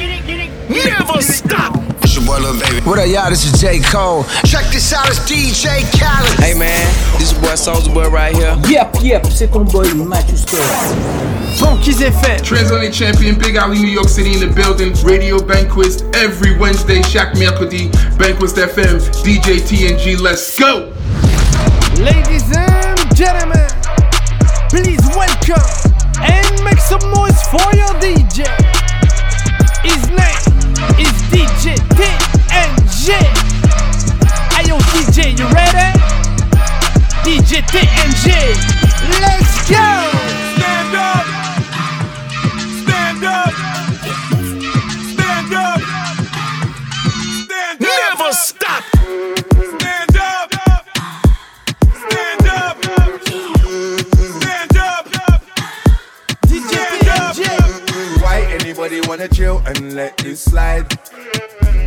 Never stop. It's your boy Lil Baby. What up, y'all? This is J. Cole. Check this out, it's DJ Khaled. Hey man, this your boy Soulja Boy right here. Yep, yep, c'est ton boy Matthew Scott. Funky's FM. Transatlantic champion, Big Alley, New York City in the building. Radio Banquise every Wednesday, chaque mercredi. Banquise FM, DJ TNG, let's go! Ladies and gentlemen, please welcome and make some noise for your DJ. Is DJ TNG. Hey yo, DJ, you ready? DJ TNG, let's go! Why anybody wanna chill and let this slide?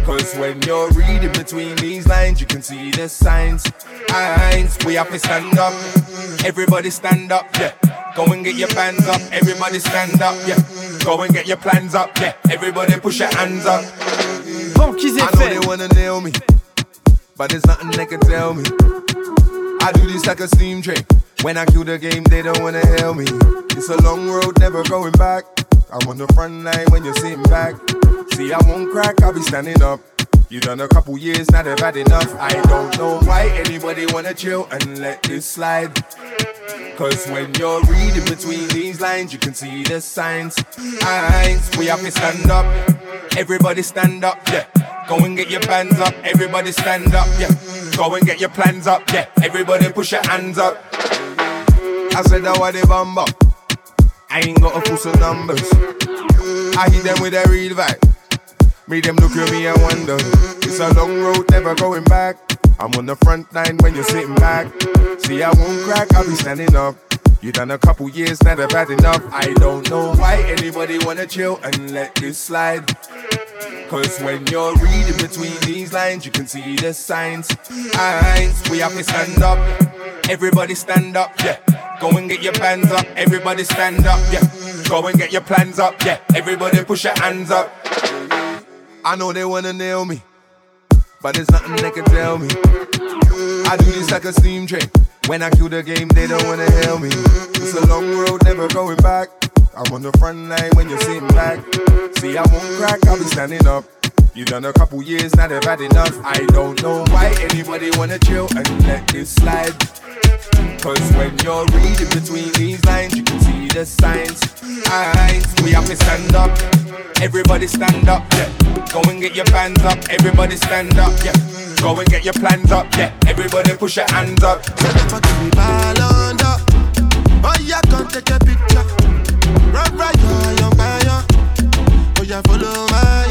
Cause when you're reading between these lines, you can see the signs. Signs, we have to stand up. Everybody stand up, yeah. Go and get your bands up. Everybody stand up, yeah. Go and get your plans up, yeah. Everybody push your hands up. I know they wanna nail me, but there's nothing they can tell me. I do this like a steam train. When I kill the game, they don't wanna hail me. It's a long road, never going back. I'm on the front line when you're sitting back. See, I won't crack, I'll be standing up. You done a couple years, now they've had enough. I don't know why anybody wanna chill and let this slide. Cause when you're reading between these lines, you can see the signs. Signs, we have to stand up. Everybody stand up, yeah. Go and get your bands up. Everybody stand up, yeah. Go and get your plans up, yeah. Everybody push your hands up. I said that what they bumble. I ain't got a full some numbers. I hit them with a real vibe. Made them look at me and wonder. It's a long road, never going back. I'm on the front line when you're sitting back. See, I won't crack, I'll be standing up. You done a couple years, now they've had enough. I don't know why anybody wanna chill and let this slide. Cause when you're reading between these lines, you can see the signs. Signs, we have to stand up. Everybody stand up, yeah. Go and get your bands up. Everybody stand up, yeah. Go and get your plans up, yeah. Everybody push your hands up. I know they wanna nail me, but there's nothing they can tell me. I do this like a steam train. When I kill the game, they don't wanna hail me. It's a long road, never going back. I'm on the front line when you're sitting back. See, I won't crack, I'll be standing up. You done a couple years, now they've had enough. I don't know why anybody wanna chill and let this slide. Cause when you're reading between these lines, you can see the signs. Signs, we have to stand up. Everybody stand up, yeah. Go and get your bands up. Everybody stand up, yeah. Go and get your plans up, yeah. Everybody push your hands up. Oh, yeah, come take a picture. Run right, yo, fire. Oh, yeah, follow my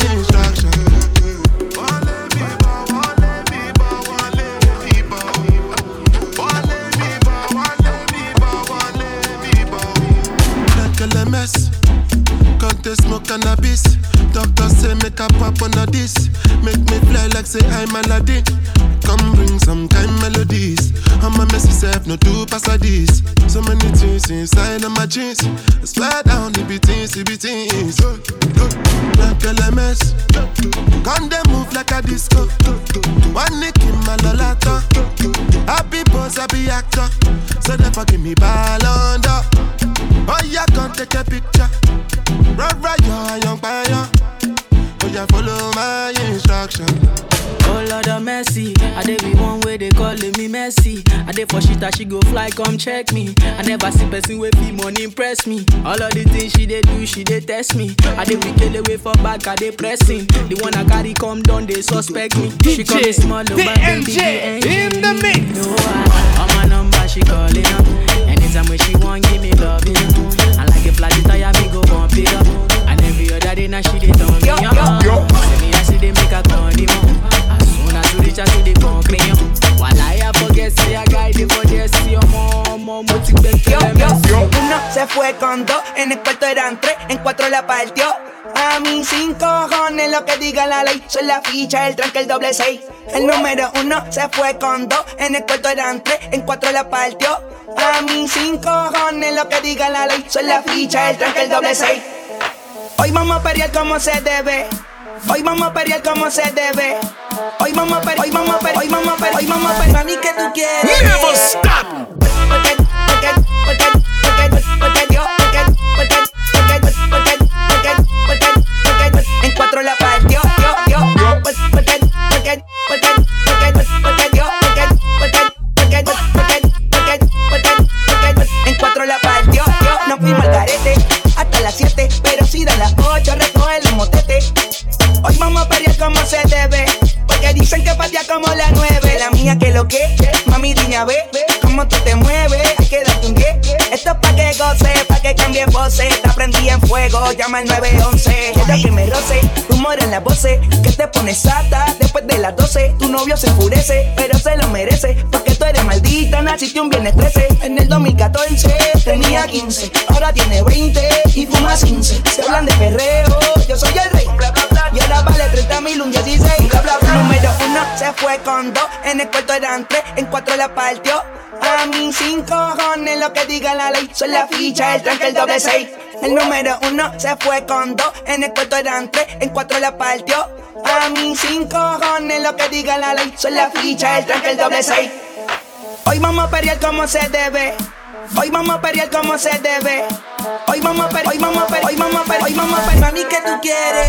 Cut the smoke cannabis. Doctor say make a pop on a this. Make me fly like say I'm Aladdin. Come bring some kind melodies. I'm a messy self, no do pass a. So many things inside of my jeans. I swear down, it be things, it be things. Like LMS. Gun them move like a disco. One nick in my lolata. Happy pose, happy actor. So therefore give me ball under. Yeah, come take a picture. Right, yo, young fire. Oh yeah, follow my instruction. Lord of mercy, I dey be one way they calling me messy. I dey for shit that she go fly, come check me. I never see person with fee money impress me. All of the things she dey do, she dey test me. I dey wicked away for back, I dey pressing. The one I carry come down, they suspect me. She call me small, oh, but baby, TNG the in the mix. No, I, on my number she calling up. Anytime when she want, give me love, you know. I like a flat tire, me go bump it up. And every other day now she dey turn me on. Say me I see they make her turn him. To the while I forget, say I guide uno se fue con dos, en el cuarto eran tres, en cuatro la partió. A mí sin cojones lo que diga la ley, soy la ficha, el tranque, el doble seis. El número uno se fue con dos, en el cuarto eran tres, en cuatro la partió. A mí sin cojones lo que diga la ley, soy la ficha, el tranque, el doble seis. Hoy vamos a pelear como se debe. Hoy vamos a pelear como se debe. Hoy vamos a pelear, hoy vamos a pelear, hoy vamos a pelear, hoy vamos a pelear. Mami, ¿qué tú quieres? Never stop. Porque, porque, porque, porque, porque Dios, porque, porque, porque, porque, porque, porque, porque, en cuatro la partió, yo, yo, porque, porque, porque, porque, porque, porque Dios, porque, porque, porque, porque, porque, porque, porque, en cuatro la partió, yo, no fuimos al garete hasta las siete, pero si da las como se debe. Porque dicen que patea como la nueve. La mía que lo que, mami dime a ver cómo tú te mueves. Hay que darte un 10. Esto es pa' que goce, que cambie voces. Te prendí en fuego, llama al 911. Quiero que me roce, rumor en la voces. Que te pones sata después de las 12. Tu novio se enfurece, pero se lo merece. Porque tú eres maldita, naciste un viernes 13. En el 2014 tenía 15, ahora tiene 20 y fuma 15. Se hablan de perreo, yo soy el rey. Y ahora vale 30 mil, un 16. Bla, bla, bla. Número uno se fue con dos. En el cuarto eran tres, en cuatro la partió. A mí sin cojones lo que diga la ley. Soy la ficha, el tranque, el doble seis. El número uno se fue con dos. En el cuarto eran tres, en cuatro la partió. A mí sin cojones lo que diga la ley. Soy la ficha, el tranque, el doble seis. Hoy vamos a pelear como se debe. Hoy vamos a pelear como se debe. Hoy vamos a pelear, hoy vamos a pelear, hoy vamos a pelear, hoy vamos a pelear. Mami, ¿qué tú quieres?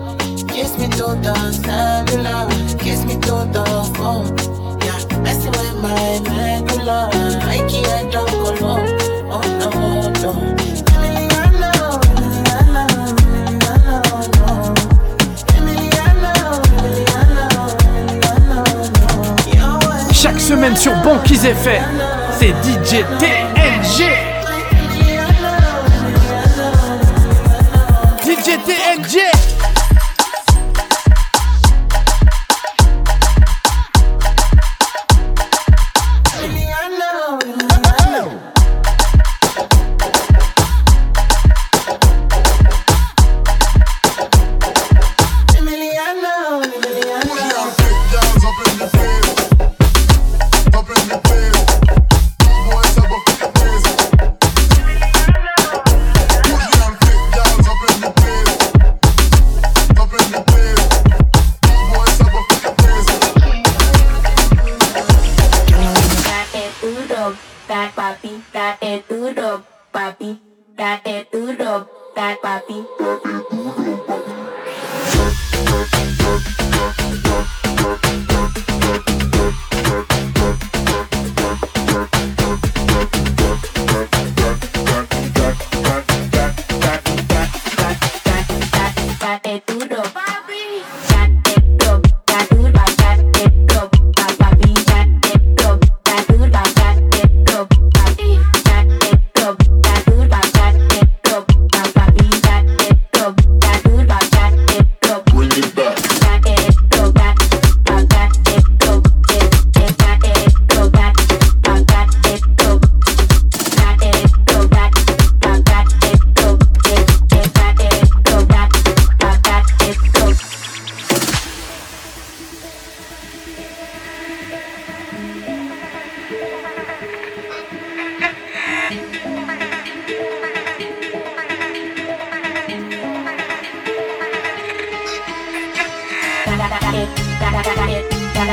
Chaque semaine sur Banquise FM, c'est DJ.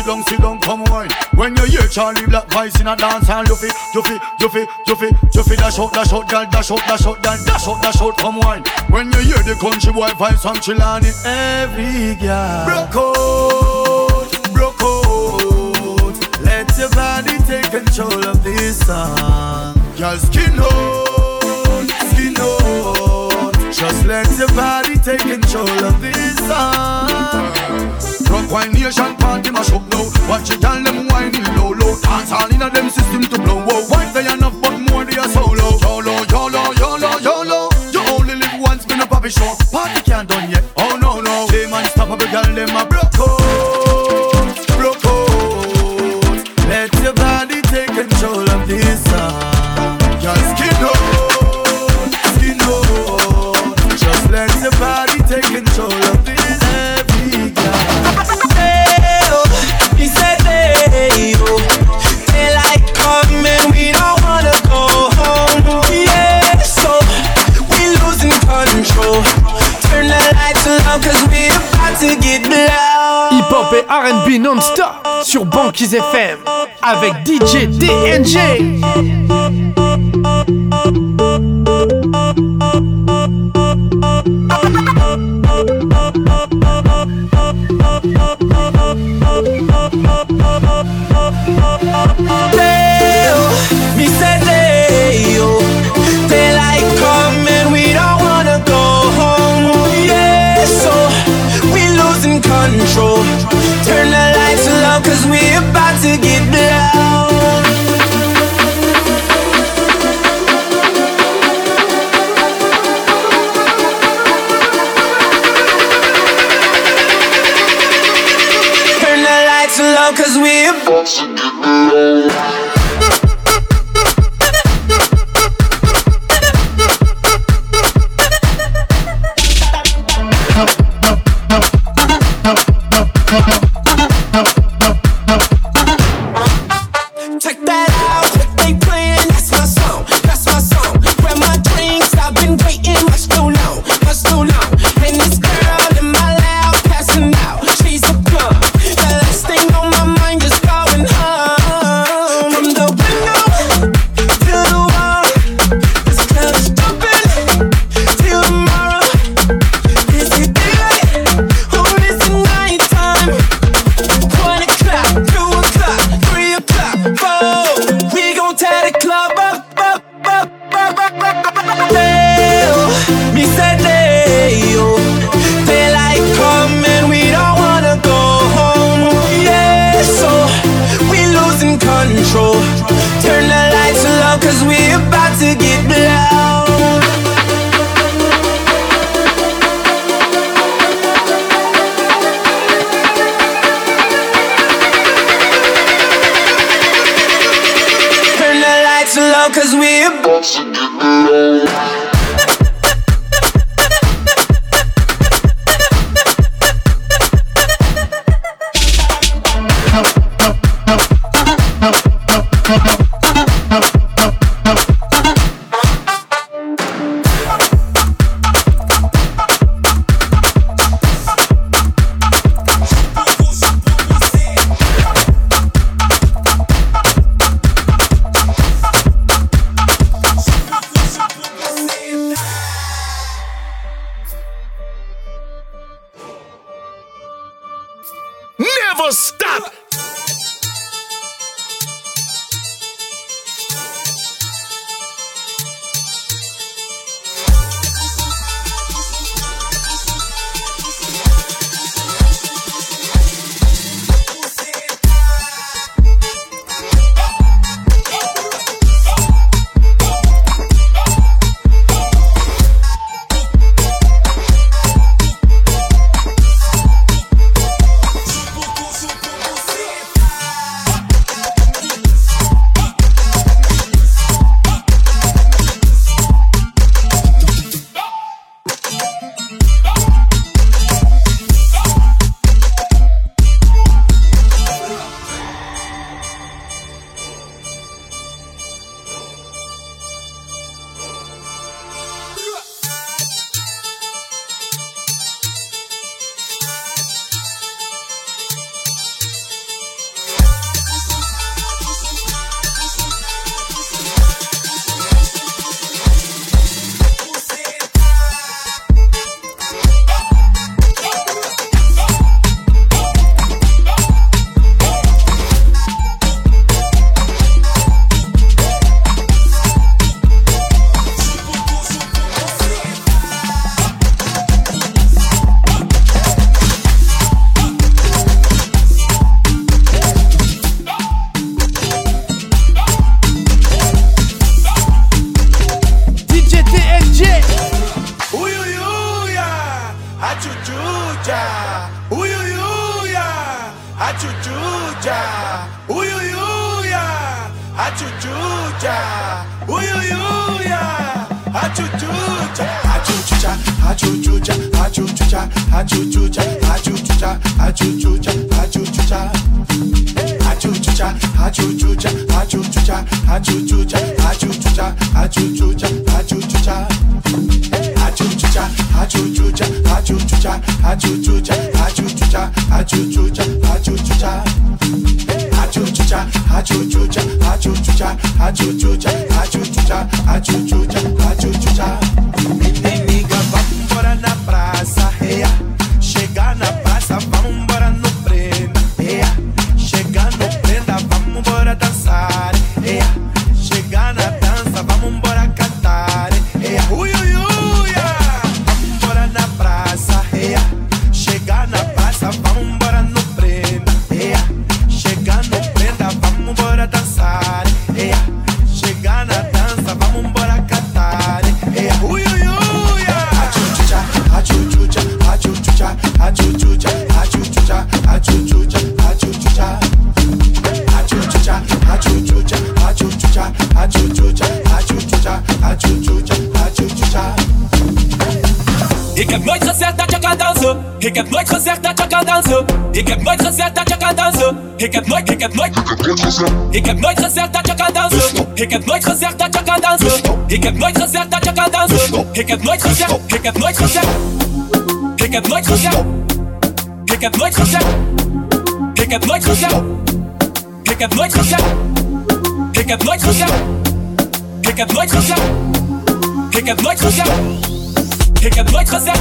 Sit down, sit down, come wine. When you hear Charly Black voice in a dance hall, you fit, you fit, you fit, you fit, you fit. Dash out, dash out, girl, dash out, dash out, girl, dash out, dash out, come wine. When you hear the country boy vibes from Chilani, every girl. Broke out, broke out. Let your body take control of this song. Girl, skin out, skin out. Just let your body take control of this song. Rock wine nation party. avec achucha, achuchucha. Achuchucha, achuchucha, achuchucha, achuchucha, achuchucha, achuchucha, achuchucha. Achuchucha, achuchucha, achuchucha, achuchucha, achuchucha, achuchucha, achuchucha. Ik heb nooit gezegd dat je kan dansen. Ik heb nooit gezegd dat je kan dansen. Ik heb nooit, ik heb nooit, ik heb nooit gezegd. Ik heb nooit gezegd dat je kan dansen. Ik heb nooit gezegd dat je kan dansen. Ik heb nooit gezegd dat je kan dansen. Ik heb nooit gezegd, ik heb nooit gezegd. Ik heb nooit gezegd. Ik heb nooit gezegd. Ik heb nooit gezegd. Ik heb nooit gezegd. Ik heb nooit gezegd. Ik heb nooit gezegd. Ik heb nooit gezegd. Ik heb nooit gezegd.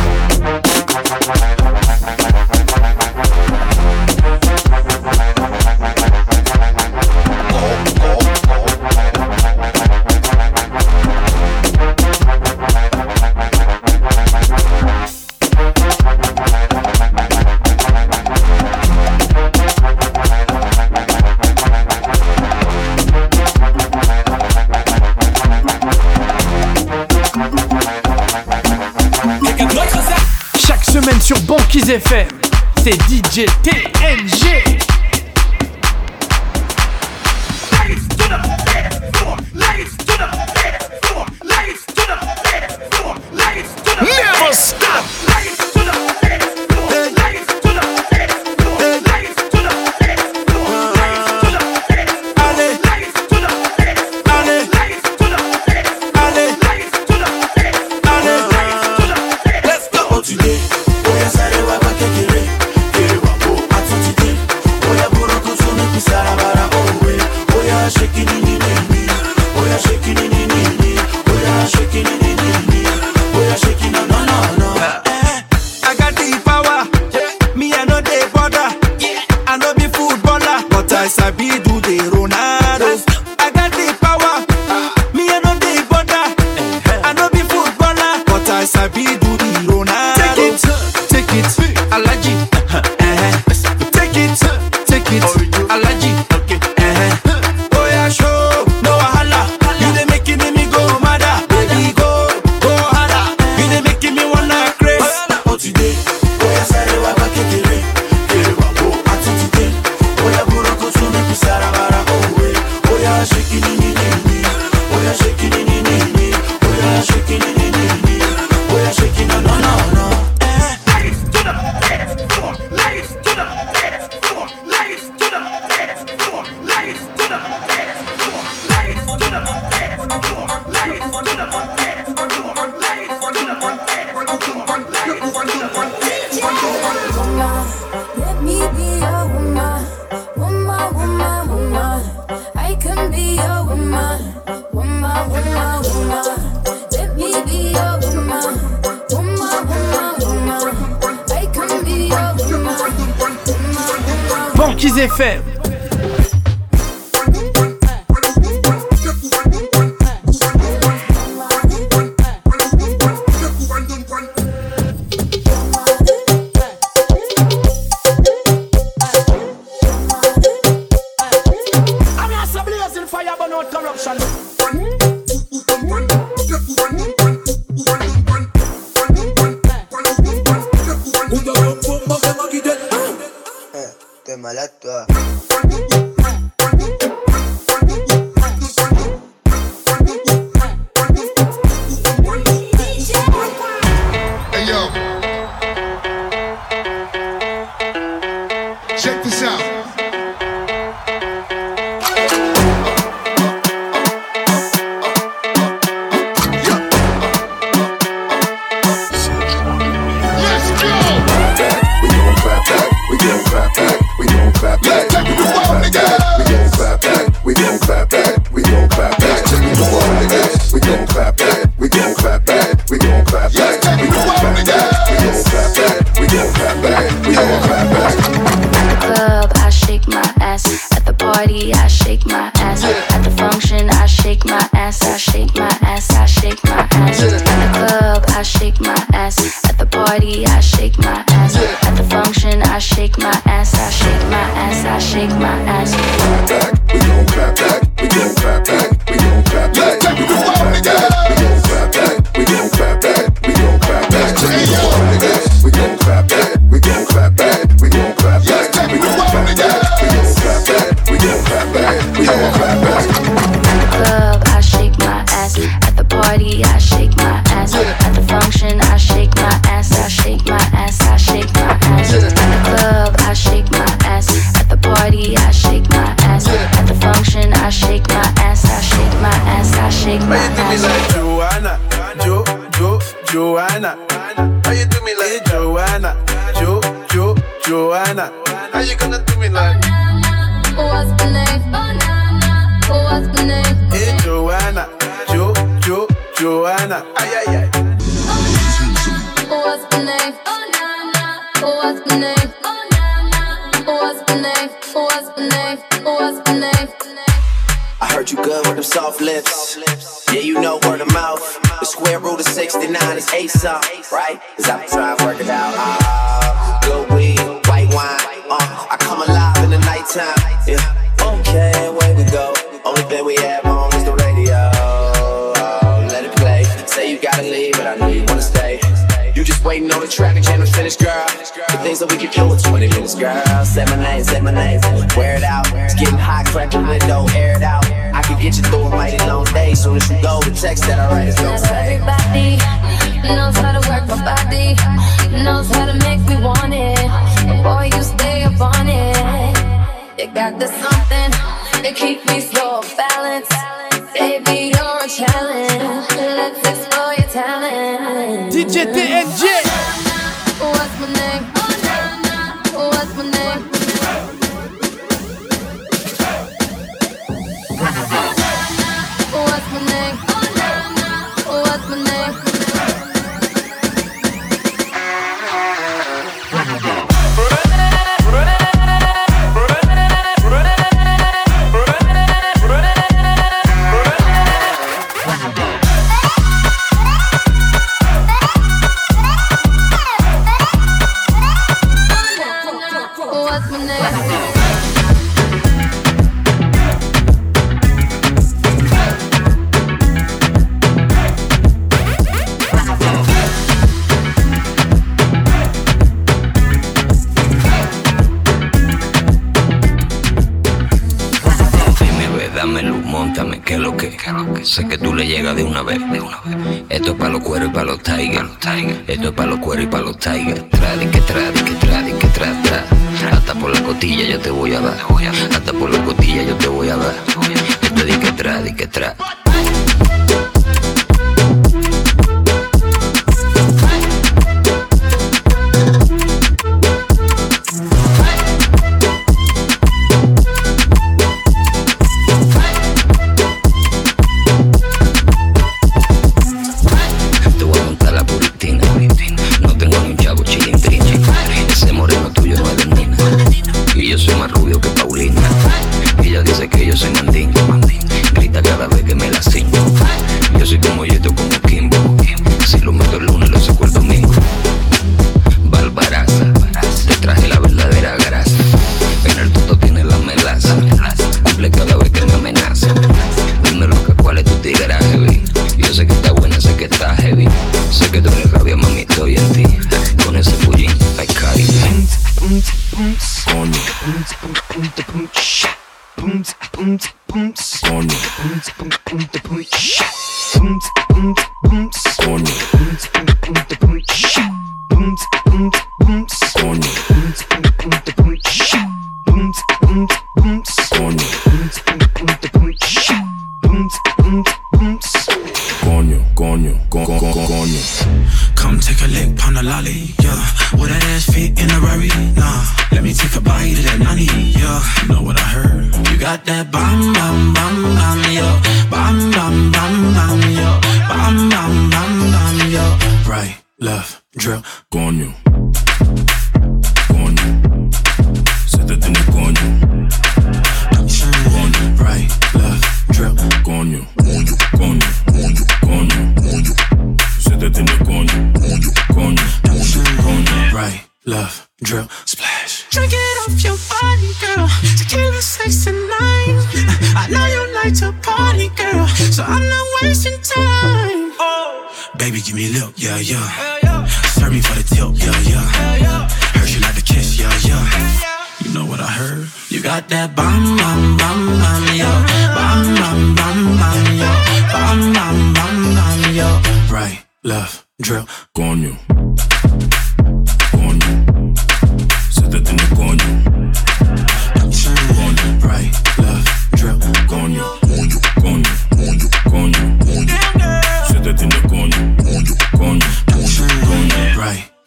Kiss FM, c'est DJ TNG. effets ass. Clap back, we gon' clap back, we gon' clap back. JTNJ. 再远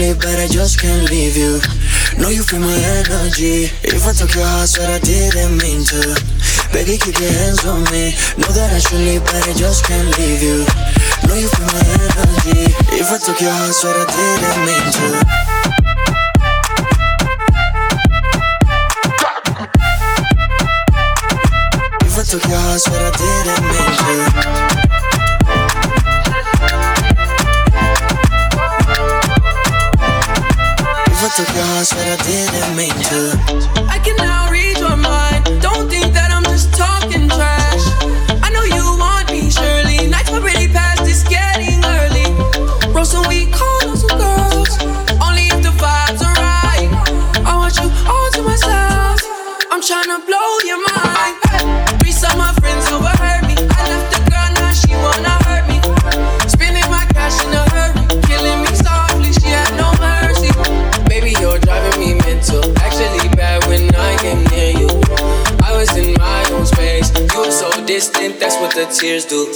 leave, but I just can't leave you. Know you feel my energy. If I took your heart, swear I didn't mean to. Baby, keep your hands on me. Know that I should leave, but I just can't leave you. Know you feel my energy. If I took your heart, swear I didn't mean to. Took your heart, swear I didn't mean to. Took heart, swear I didn't mean to. I can now the tears do.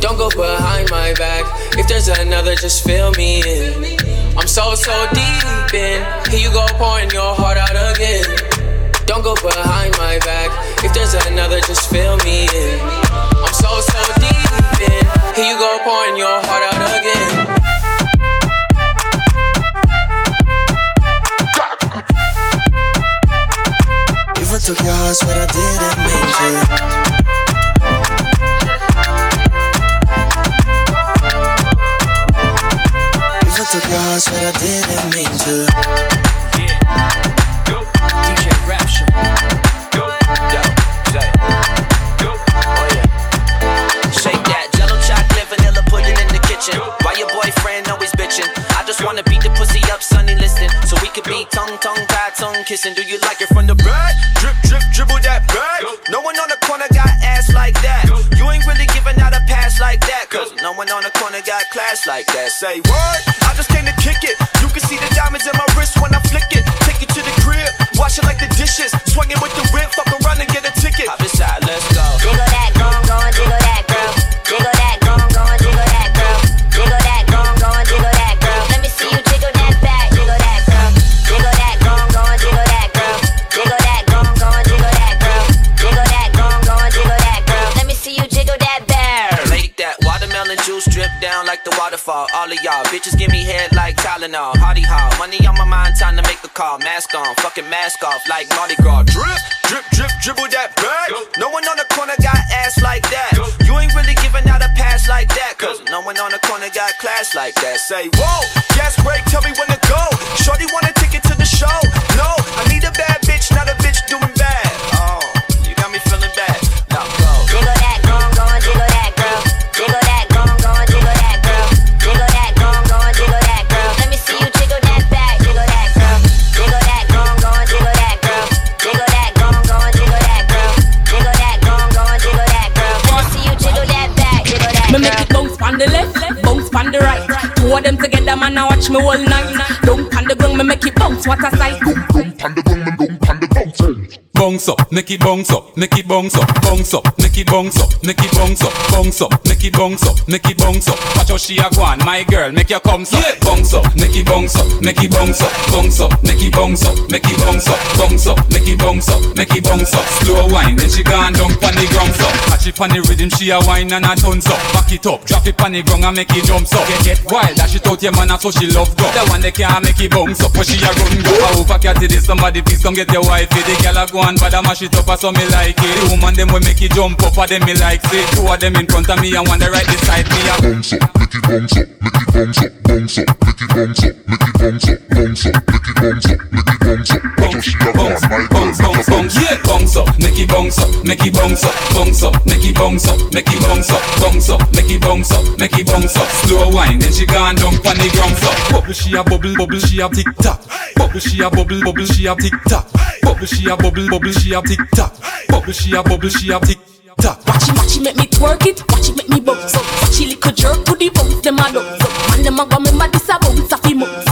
Don't go behind my back. If there's another, just fill me in. I'm so, so deep in. Here you go, pouring your heart out again. Don't go behind my back. If there's another, just fill me in. I'm so, so deep in. Here you go, pouring your heart out again. If I took your heart, swear I didn't Swear I didn't mean to. Shake that jello chocolate, vanilla in the kitchen. Why your boyfriend always bitching? I just wanna beat the pussy up, listen. So we could be tongue, tongue, tongue kissing. Do you like it from the the corner got class like that. Say what? I just came to kick it. You can see the diamonds in my wrist when I flick it. Take it to the crib, wash it like the dishes. Swinging with the whip, fuck around and get a ticket. Y'all bitches give me head like Tylenol. Hardy hall, money on my mind, time to make a call. Mask on, fucking mask off like Mardi Gras. Drip, drip, drip, dribble that back. No one on the corner got ass like that. You ain't really giving out a pass like that. Cause no one on the corner got class like that. Say, whoa, gas break, tell me when to go. Shorty want of them together, man, I watch me all night. Don't on the ground, me make it bounce. What a sight. Bounce up, make it bounce up, make it bounce up, bounce up, make it bounce up, make it bounce up, bounce up, make it bounce up, make it bounce up. Watch how she a go on, my girl, make your come up, bounce up, make it bounce up, make it bounce up, bounce up, make it bounce up, make it bounce up, bounce up, make it bounce up, make it bounce up. Slow wine, then she gone down pon the ground up. Catch it pon the rhythm, she a wine and a tons up. Back it up, drop it pon the ground and make it jump up. Get, get wild, dash it out your man, so she love go. The one that can't make it bounce up, but she a run go. I hope I catch it, somebody please come get your wife. The girl a go on, man bad a mash it up, so me like it. Woman them will make it jump up, a them me like it. Two of them in front of me and one the right beside me. Bounce up, make it bounce up, make it bounce up, bounce up, make it bounce up, make it bounce up, bounce up, make it bounce up, make it bounce up. Watch how she a bounce, my girl, bounce. Up, make it bounce up, make it bounce up, bounce up, make it bounce up, make it bounce up, bounce up, make it bounce up, make it bounce up. Slow wine, then she gone down on the ground floor. Bubble she a bubble, bubble she a tick tock. Bubble she a bubble, bubble she a tick tock. Bubble she a bubble, bubble bubble, she a tick tock. Bubble, she a bubble, she a tick tock. Watch it, watch it, make me twerk it. Watch it, make me bounce up. Watch it, little jerk, put the bounce them a duck. Man, them a go remember this a bounce a fi months.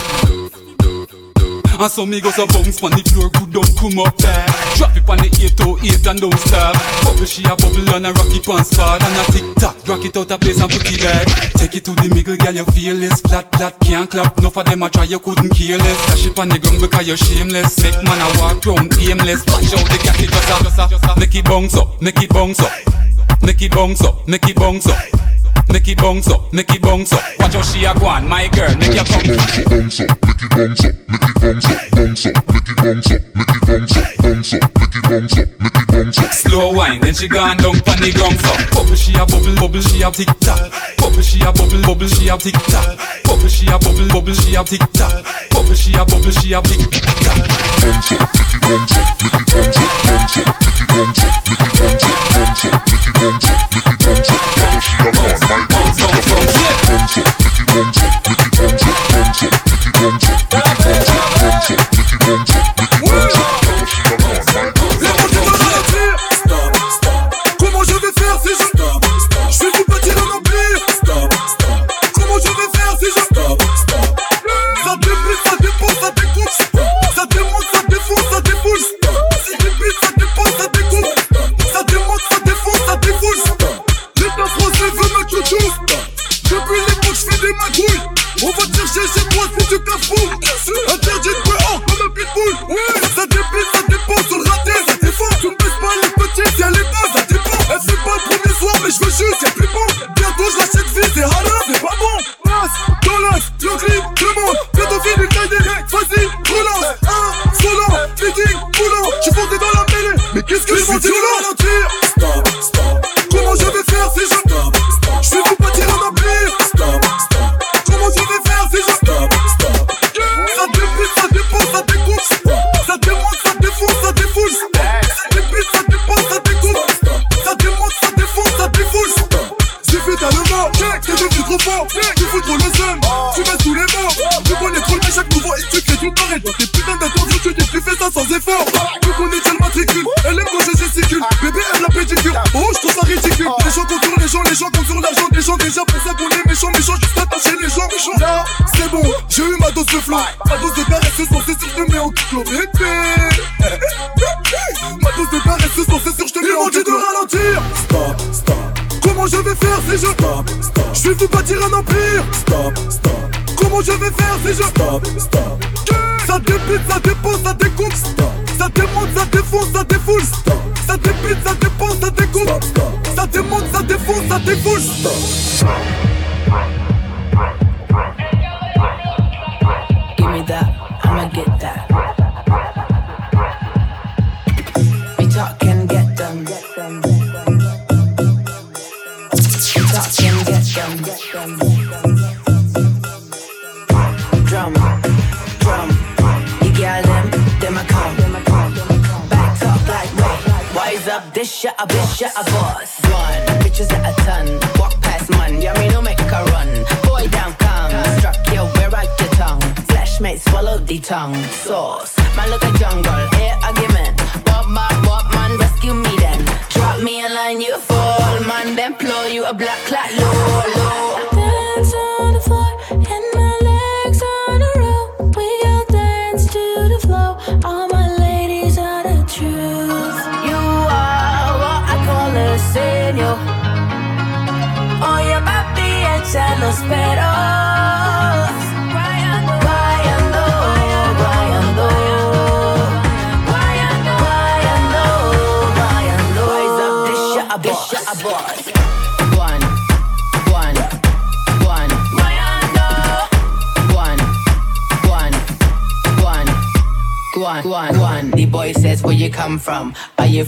And some me go so bounce on the floor, good don't come up there. Drop it on the 808 and don't stop. Bubble she a bubble and a rocky pants spot and a tick tock. Rock it out a place and put it back. Take it to the middle, girl, you feel it. Flat, flat, can't clap. No for them I try, you couldn't kill it. Dash it on the ground because you're shameless. Make man, a walk round aimless. Watch out the gas, it just a, just. Make it bounce up, make it bounce up. Make it bounce up, make it bounce up make it bounce up, make it bounce up. Watch how she a go on, my girl, make it your come. Bounce up, make it bounce up, make it bounce up, bounce up, make it bounce up, make it bounce up, bounce up, make it bounce up, make it bounce up. Slow wine, then she gone down pon the ground so. Bubble she a bubble, bubble she a tick tock. Bubble she a bubble, bubble she a tick tock. Bubble she a bubble, bubble she a tick tock. Bubble she a bubble, she a tick tock. Bounce up, make it bounce up, make it bounce up, bounce up, make it bounce up, make it bounce up, bounce up, make it bounce up, make it bounce up top, take it on top.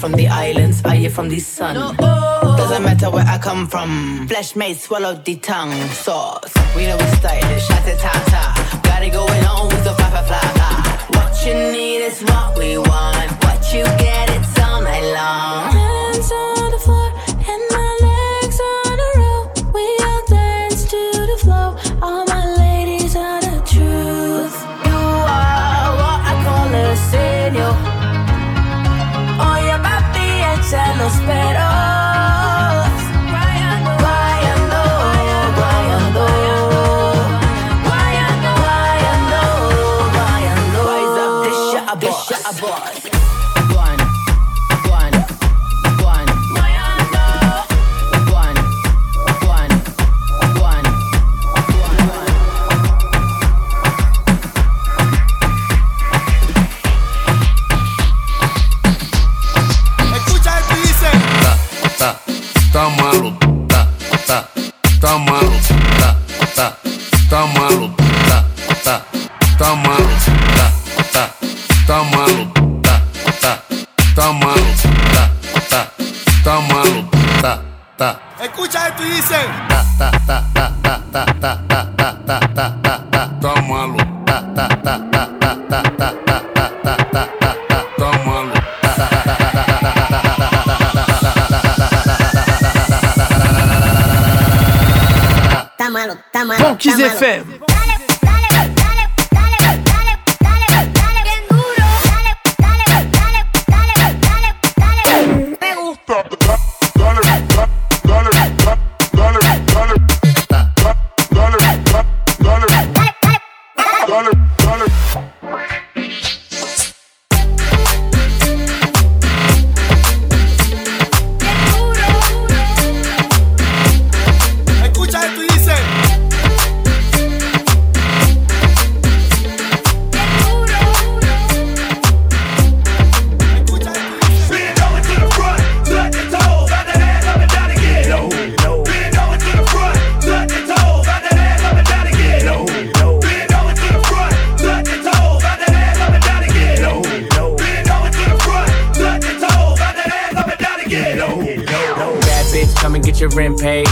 from the islands? Are you from the sun? Doesn't matter where I come from. Flesh made swallowed the tongue. Sauce, we know we're stylish. Shut. aboard. different page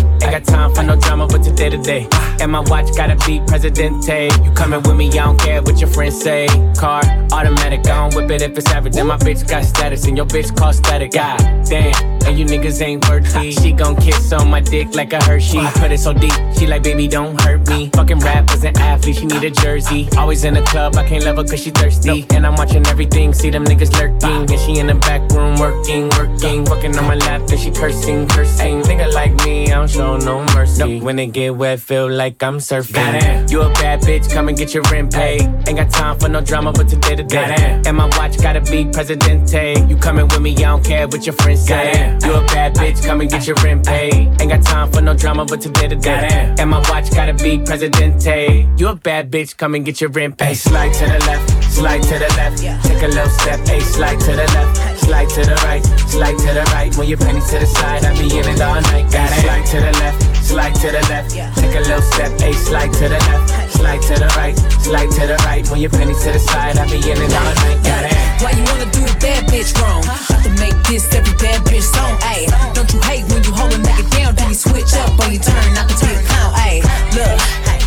drama, today to day. And my watch gotta be Presidente. You coming with me, I don't care what your friends say. Car, automatic, I don't whip it if it's average. And my bitch got status, and your bitch call static. God damn, and you niggas ain't worthy. She gon' kiss on my dick like a Hershey. Put it so deep, she like, baby, don't hurt me. Fucking rap rappers an athlete, she need a jersey. Always in the club, I can't love her cause she thirsty. And I'm watching everything, see them niggas lurking. And she in the back room working, working. Fucking on my lap, and she cursing, cursing. Nigga like me, I don't show no mercy. When it get wet, feel like I'm surfing. Goddamn, you a bad bitch, come and get your rent paid. Ain't got time for no drama, but today to day. And my watch gotta be Presidente. You coming with me, I don't care what your friends say. You a bad bitch, come and get your rent paid. Ain't got time for no drama, but today to day. And my watch gotta be Presidente. You a bad bitch, come and get your rent paid. Slide to the left, slide to the left. Take a little step, hey, slide to the left, slide to the right, slide to the right. When your pennies to the side, I be in it all night. Got it. Slide to the left, slide to the left. Take a little step, hey, slide to the left, slide to the right, slide to the right. When your pennies to the side, I be in it all night. Got it. Why you wanna do the bad bitch wrong? About to make this every bad bitch song, ayy. Don't you hate when you hold a nigga down, then you switch up on your turn, I can be a clown, ayy. Look,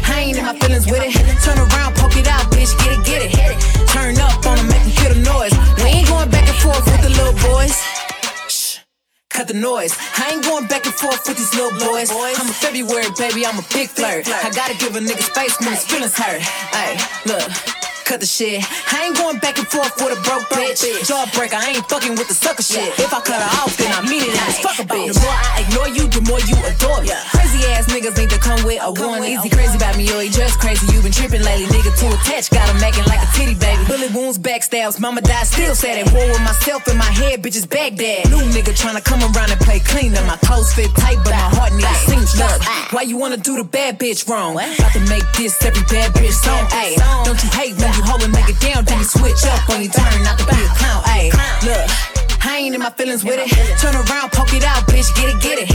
I ain't in my feelings with it. Turn around, poke it out, bitch, get it, get it. Turn up on them, make them hear the noise. Going back and forth with the little boys. Shh, Cut the noise. I ain't going back and forth with these little boys. I'm a February baby, I'm a big flirt. I gotta give a nigga space when his feelings hurt. Ay, look. Cut the shit. I ain't going back and forth with a broke bitch. Jawbreaker, I ain't fucking with the sucker shit. If I cut her off, then I mean it as fuck a bitch. The more I ignore you, the more you adore me. Crazy ass niggas need to come with a one easy. Crazy about me, yo, he just crazy. You been tripping lately, nigga. Too attached, got him acting like a titty baby. Bullet wounds, backstabs, mama died, still sad at war with myself in my head, bitches Baghdad. New nigga tryna come around and play clean. Now my clothes fit tight, but my heart needs a seam stuck. Why you wanna do the bad bitch wrong? About to make this every bad bitch song, ayy. Don't you hate when you hold a nigga down, then you switch up on your turn, not to be a clown, ayy. Look. I ain't in my feelings with it. Turn around, poke it out, bitch, get it, get it.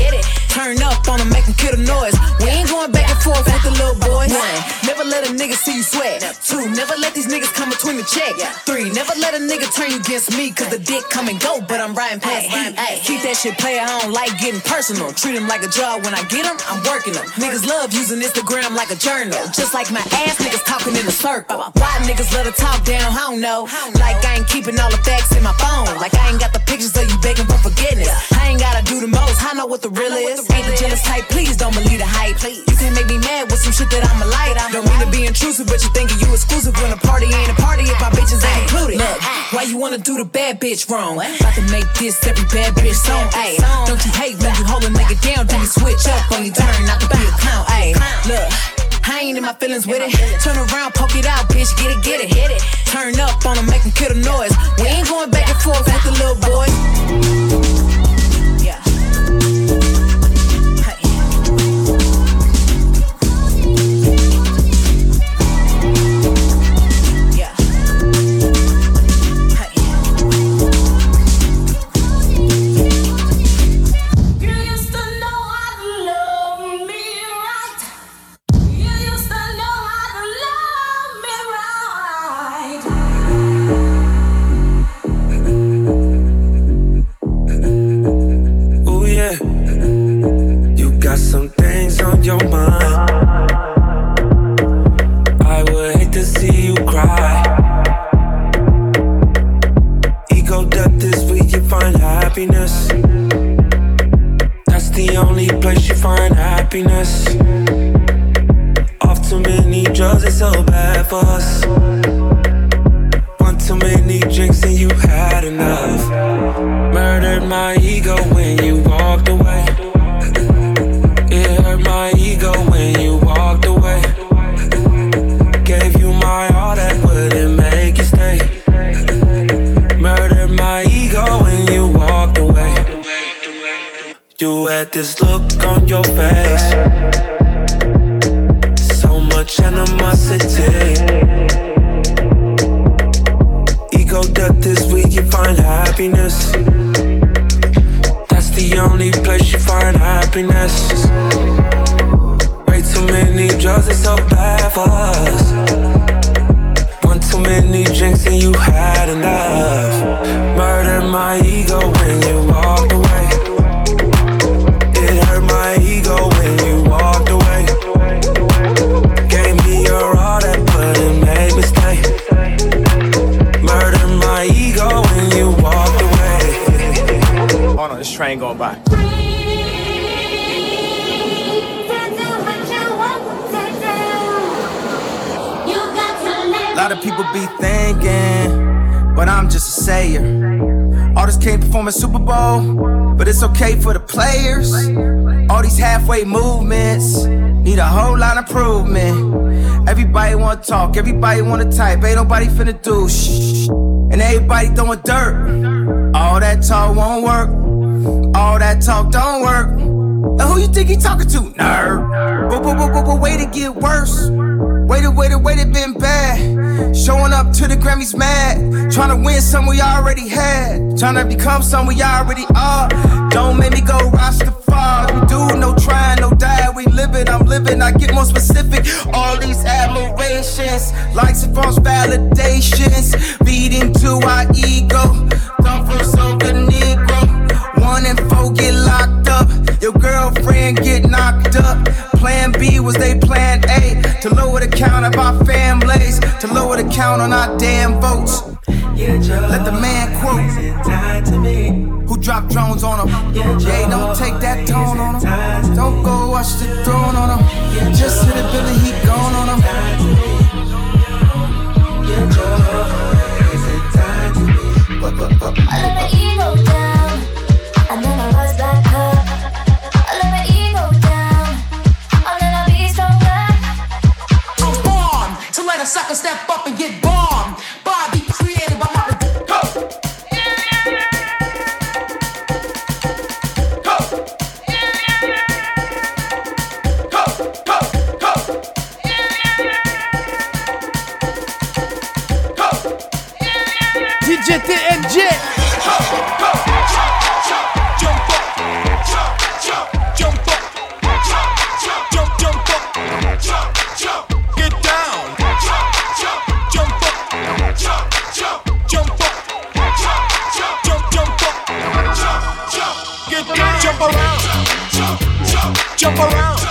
Turn up on them, make them kill the noise. We ain't going back and forth with the little boys. One, never let a nigga see you sweat. Two, never let these niggas come between the check. Three, never let a nigga turn you against me, cause the dick come and go, but I'm riding past E. Keep that shit player, I don't like getting personal. Treat him like a job, when I get him, I'm working them. Niggas love using Instagram like a journal. Just like my ass niggas talking in a circle. Why niggas let her talk down, I don't know. Like I ain't keeping all the facts in my phone. Like I ain't got the pictures of you begging for forgiveness. I ain't gotta do the most, I know what the real is. Ain't the jealous type, please don't believe the hype. You can't make me mad with some shit that I'ma light. Don't mean to be intrusive, but you thinking you exclusive when a party ain't a party if my bitches ain't included. Look, why you wanna do the bad bitch wrong? About to make this every bad bitch song, ayy. Don't you hate when you hold a nigga down, then you switch up on your turn, not to be a clown, ayy. Look. I ain't in my feelings with it. Turn around, poke it out, bitch, get it, get it. Hit it. Turn up on them, make them kill the noise. We ain't going back and forth with the little boy. But it's okay for the players. All these halfway movements need a whole lot of improvement. Everybody wanna talk, everybody wanna type, ain't nobody finna do shh. And everybody throwing dirt. All that talk won't work. All that talk don't work. Now who you think he talking to? Nerd. But, but, but, but, but way to get worse. Waited, waited, waited, been bad. Showing up to the Grammys mad. Trying to win some we already had. Trying to become some we already are. Don't make me go Rastafari. We do no trying, no die. We live it, I'm living. I get more specific. All these admirations, likes and false validations. Feeding to our ego. Dumpers of the Negro. One and four get locked up. Your girlfriend get knocked up. Plan B was they plan A to lower the count of our families, to lower the count on our damn votes. Let the man quote who dropped drones on him. Yeah, don't take that tone on him. Don't go watch the throne on him. Just hit a Billy, he gone on him. I let my sucker step up and get bombed.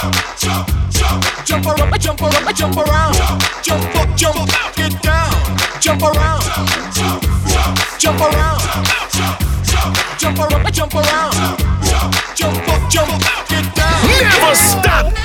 Around. Jump around. Jump around. Jump around. Jump up. Jump. Get down. Jump around. Jump around. Jump around. Jump around. Jump up. Jump. Get down. Never stop.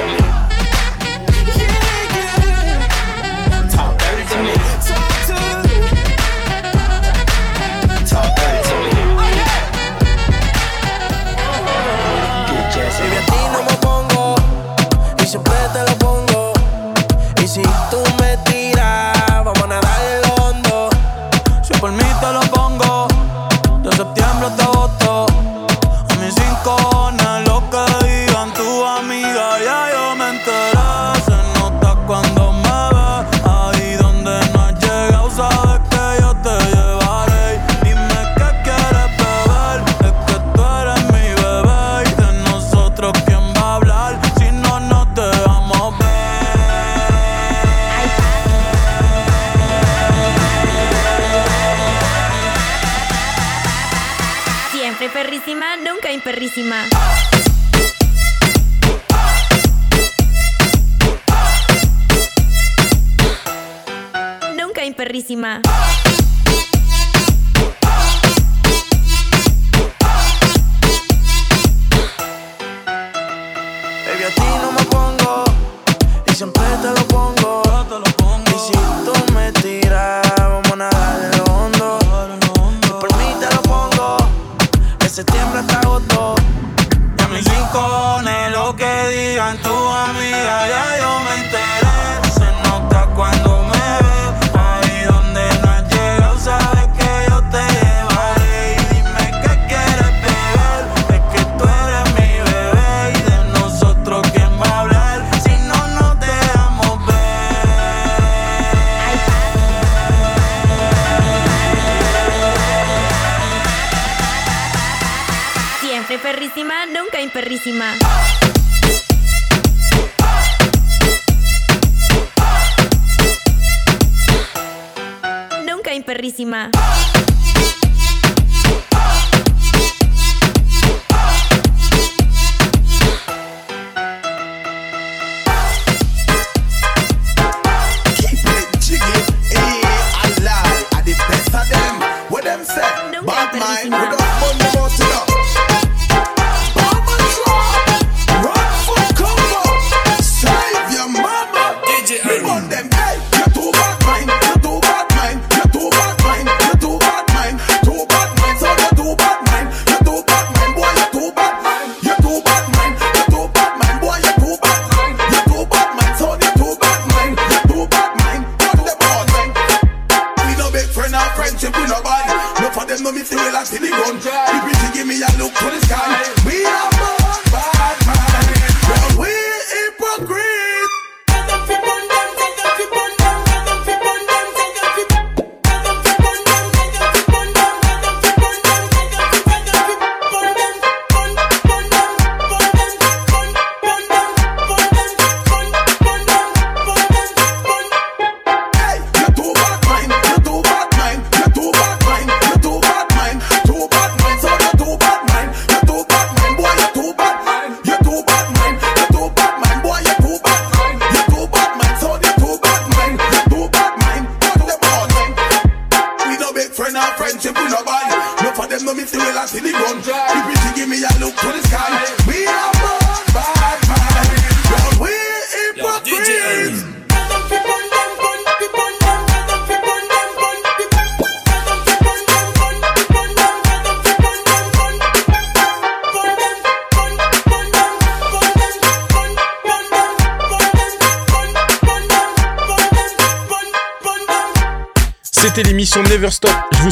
Absolutely. perrísima. Nunca imperrísima. perrísima. them, hey, you're too bad.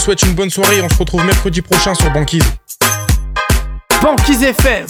Je souhaite une bonne soirée et on se retrouve mercredi prochain sur Banquise. Banquise FM